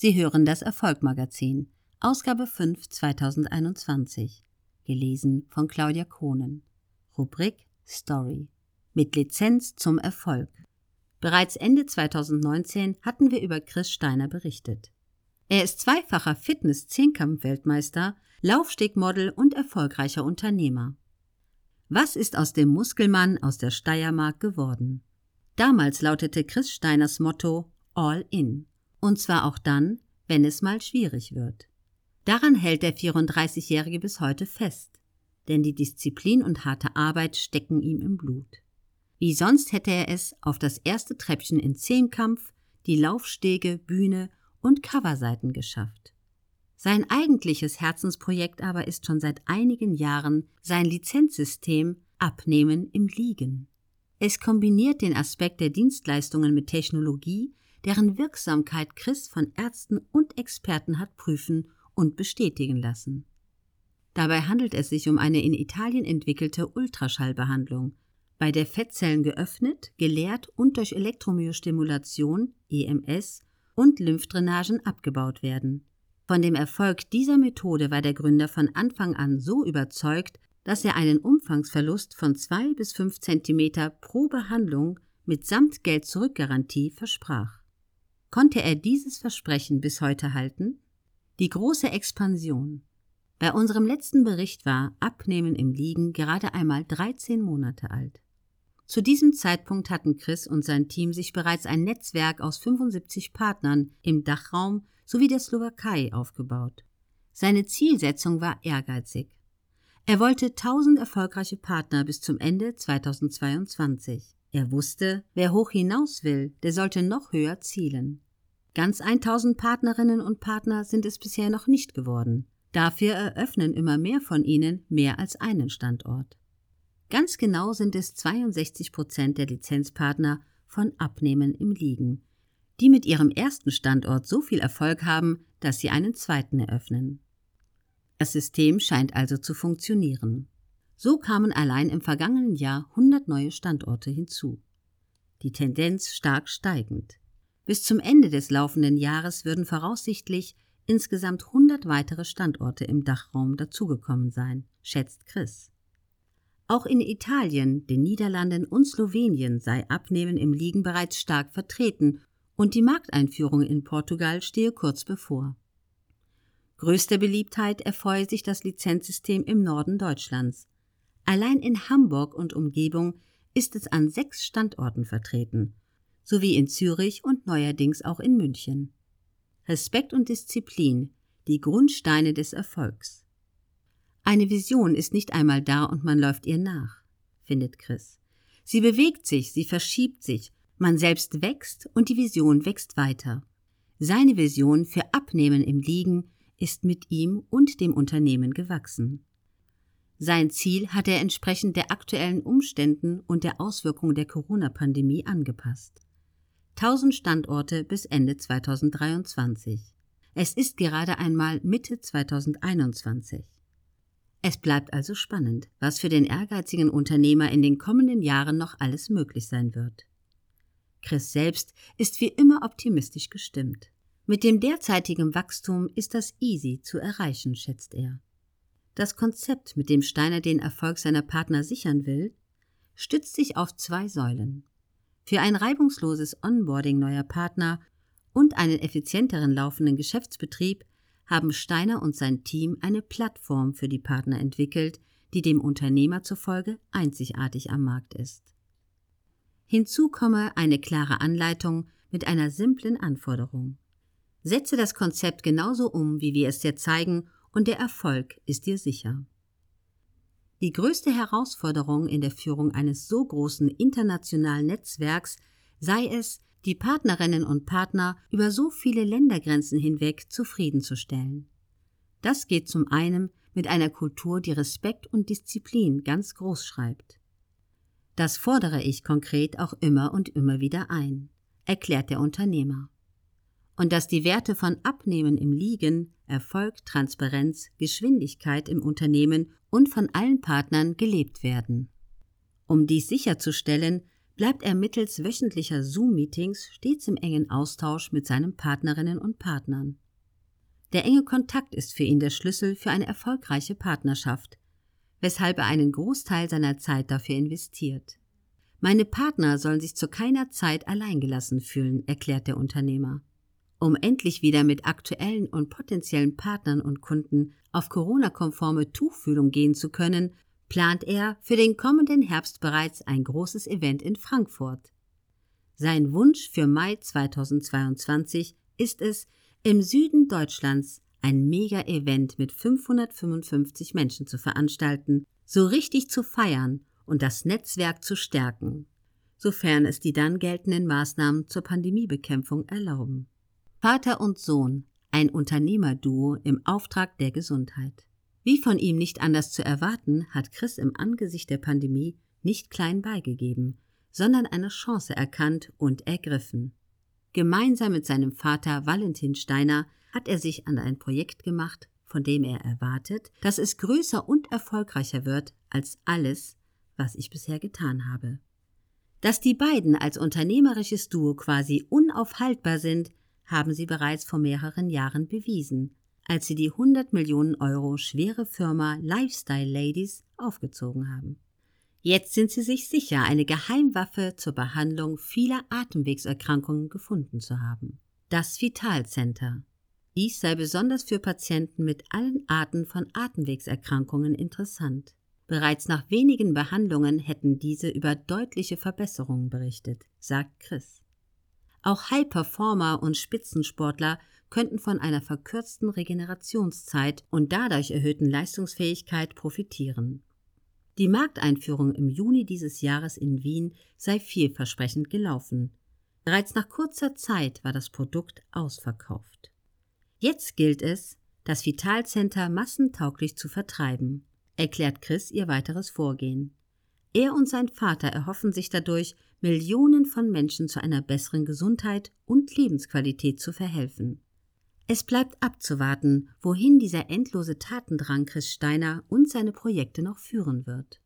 Sie hören das Erfolgmagazin, Ausgabe 5 2021, gelesen von Claudia Kohnen. Rubrik Story. Mit Lizenz zum Erfolg. Bereits Ende 2019 hatten wir über Chris Steiner berichtet. Er ist zweifacher Fitness-Zehnkampf-Weltmeister, Laufstegmodel und erfolgreicher Unternehmer. Was ist aus dem Muskelmann aus der Steiermark geworden? Damals lautete Chris Steiners Motto All in. Und zwar auch dann, wenn es mal schwierig wird. Daran hält der 34-Jährige bis heute fest, denn die Disziplin und harte Arbeit stecken ihm im Blut. Wie sonst hätte er es auf das erste Treppchen in Zehnkampf, die Laufstege, Bühne und Coverseiten geschafft. Sein eigentliches Herzensprojekt aber ist schon seit einigen Jahren sein Lizenzsystem Abnehmen im Liegen. Es kombiniert den Aspekt der Dienstleistungen mit Technologie, deren Wirksamkeit Chris von Ärzten und Experten hat prüfen und bestätigen lassen. Dabei handelt es sich um eine in Italien entwickelte Ultraschallbehandlung, bei der Fettzellen geöffnet, geleert und durch Elektromyostimulation EMS und Lymphdrainagen abgebaut werden. Von dem Erfolg dieser Methode war der Gründer von Anfang an so überzeugt, dass er einen Umfangsverlust von zwei bis fünf Zentimeter pro Behandlung mit Samt-Geld-Zurück-Garantie versprach. Konnte er dieses Versprechen bis heute halten? Die große Expansion. Bei unserem letzten Bericht war Abnehmen im Liegen gerade einmal 13 Monate alt. Zu diesem Zeitpunkt hatten Chris und sein Team sich bereits ein Netzwerk aus 75 Partnern im Dachraum sowie der Slowakei aufgebaut. Seine Zielsetzung war ehrgeizig. Er wollte 1000 erfolgreiche Partner bis zum Ende 2022. Er wusste, wer hoch hinaus will, der sollte noch höher zielen. Ganz 1000 Partnerinnen und Partner sind es bisher noch nicht geworden. Dafür eröffnen immer mehr von ihnen mehr als einen Standort. Ganz genau sind es 62 Prozent der Lizenzpartner von Abnehmen im Liegen, die mit ihrem ersten Standort so viel Erfolg haben, dass sie einen zweiten eröffnen. Das System scheint also zu funktionieren. So kamen allein im vergangenen Jahr 100 neue Standorte hinzu. Die Tendenz stark steigend. Bis zum Ende des laufenden Jahres würden voraussichtlich insgesamt 100 weitere Standorte im Dachraum dazugekommen sein, schätzt Chris. Auch in Italien, den Niederlanden und Slowenien sei Abnehmen im Liegen bereits stark vertreten und die Markteinführung in Portugal stehe kurz bevor. Größter Beliebtheit erfreue sich das Lizenzsystem im Norden Deutschlands. Allein in Hamburg und Umgebung ist es an sechs Standorten vertreten, sowie in Zürich und neuerdings auch in München. Respekt und Disziplin, die Grundsteine des Erfolgs. Eine Vision ist nicht einmal da und man läuft ihr nach, findet Chris. Sie bewegt sich, sie verschiebt sich, man selbst wächst und die Vision wächst weiter. Seine Vision für Abnehmen im Liegen ist mit ihm und dem Unternehmen gewachsen. Sein Ziel hat er entsprechend der aktuellen Umständen und der Auswirkungen der Corona-Pandemie angepasst. 1000 Standorte bis Ende 2023. Es ist gerade einmal Mitte 2021. Es bleibt also spannend, was für den ehrgeizigen Unternehmer in den kommenden Jahren noch alles möglich sein wird. Chris selbst ist wie immer optimistisch gestimmt. Mit dem derzeitigen Wachstum ist das easy zu erreichen, schätzt er. Das Konzept, mit dem Steiner den Erfolg seiner Partner sichern will, stützt sich auf zwei Säulen. Für ein reibungsloses Onboarding neuer Partner und einen effizienteren laufenden Geschäftsbetrieb haben Steiner und sein Team eine Plattform für die Partner entwickelt, die dem Unternehmer zufolge einzigartig am Markt ist. Hinzu komme eine klare Anleitung mit einer simplen Anforderung. Setze das Konzept genauso um, wie wir es dir zeigen, und der Erfolg ist dir sicher. Die größte Herausforderung in der Führung eines so großen internationalen Netzwerks sei es, die Partnerinnen und Partner über so viele Ländergrenzen hinweg zufriedenzustellen. Das geht zum einen mit einer Kultur, die Respekt und Disziplin ganz groß schreibt. Das fordere ich konkret auch immer und immer wieder ein, erklärt der Unternehmer. Und dass die Werte von Abnehmen im Liegen, Erfolg, Transparenz, Geschwindigkeit im Unternehmen und von allen Partnern gelebt werden. Um dies sicherzustellen, bleibt er mittels wöchentlicher Zoom-Meetings stets im engen Austausch mit seinen Partnerinnen und Partnern. Der enge Kontakt ist für ihn der Schlüssel für eine erfolgreiche Partnerschaft, weshalb er einen Großteil seiner Zeit dafür investiert. Meine Partner sollen sich zu keiner Zeit alleingelassen fühlen, erklärt der Unternehmer. Um endlich wieder mit aktuellen und potenziellen Partnern und Kunden auf Corona-konforme Tuchfühlung gehen zu können, plant er für den kommenden Herbst bereits ein großes Event in Frankfurt. Sein Wunsch für Mai 2022 ist es, im Süden Deutschlands ein Mega-Event mit 555 Menschen zu veranstalten, so richtig zu feiern und das Netzwerk zu stärken, sofern es die dann geltenden Maßnahmen zur Pandemiebekämpfung erlauben. Vater und Sohn, ein Unternehmerduo im Auftrag der Gesundheit. Wie von ihm nicht anders zu erwarten, hat Chris im Angesicht der Pandemie nicht klein beigegeben, sondern eine Chance erkannt und ergriffen. Gemeinsam mit seinem Vater Valentin Steiner hat er sich an ein Projekt gemacht, von dem er erwartet, dass es größer und erfolgreicher wird als alles, was ich bisher getan habe. Dass die beiden als unternehmerisches Duo quasi unaufhaltbar sind, haben sie bereits vor mehreren Jahren bewiesen, als sie die 100 Millionen Euro schwere Firma Lifestyle Ladies aufgezogen haben. Jetzt sind sie sich sicher, eine Geheimwaffe zur Behandlung vieler Atemwegserkrankungen gefunden zu haben. Das Vital Center. Dies sei besonders für Patienten mit allen Arten von Atemwegserkrankungen interessant. Bereits nach wenigen Behandlungen hätten diese über deutliche Verbesserungen berichtet, sagt Chris. Auch High-Performer und Spitzensportler könnten von einer verkürzten Regenerationszeit und dadurch erhöhten Leistungsfähigkeit profitieren. Die Markteinführung im Juni dieses Jahres in Wien sei vielversprechend gelaufen. Bereits nach kurzer Zeit war das Produkt ausverkauft. Jetzt gilt es, das Vitalcenter massentauglich zu vertreiben, erklärt Chris ihr weiteres Vorgehen. Er und sein Vater erhoffen sich dadurch, Millionen von Menschen zu einer besseren Gesundheit und Lebensqualität zu verhelfen. Es bleibt abzuwarten, wohin dieser endlose Tatendrang Chris Steiner und seine Projekte noch führen wird.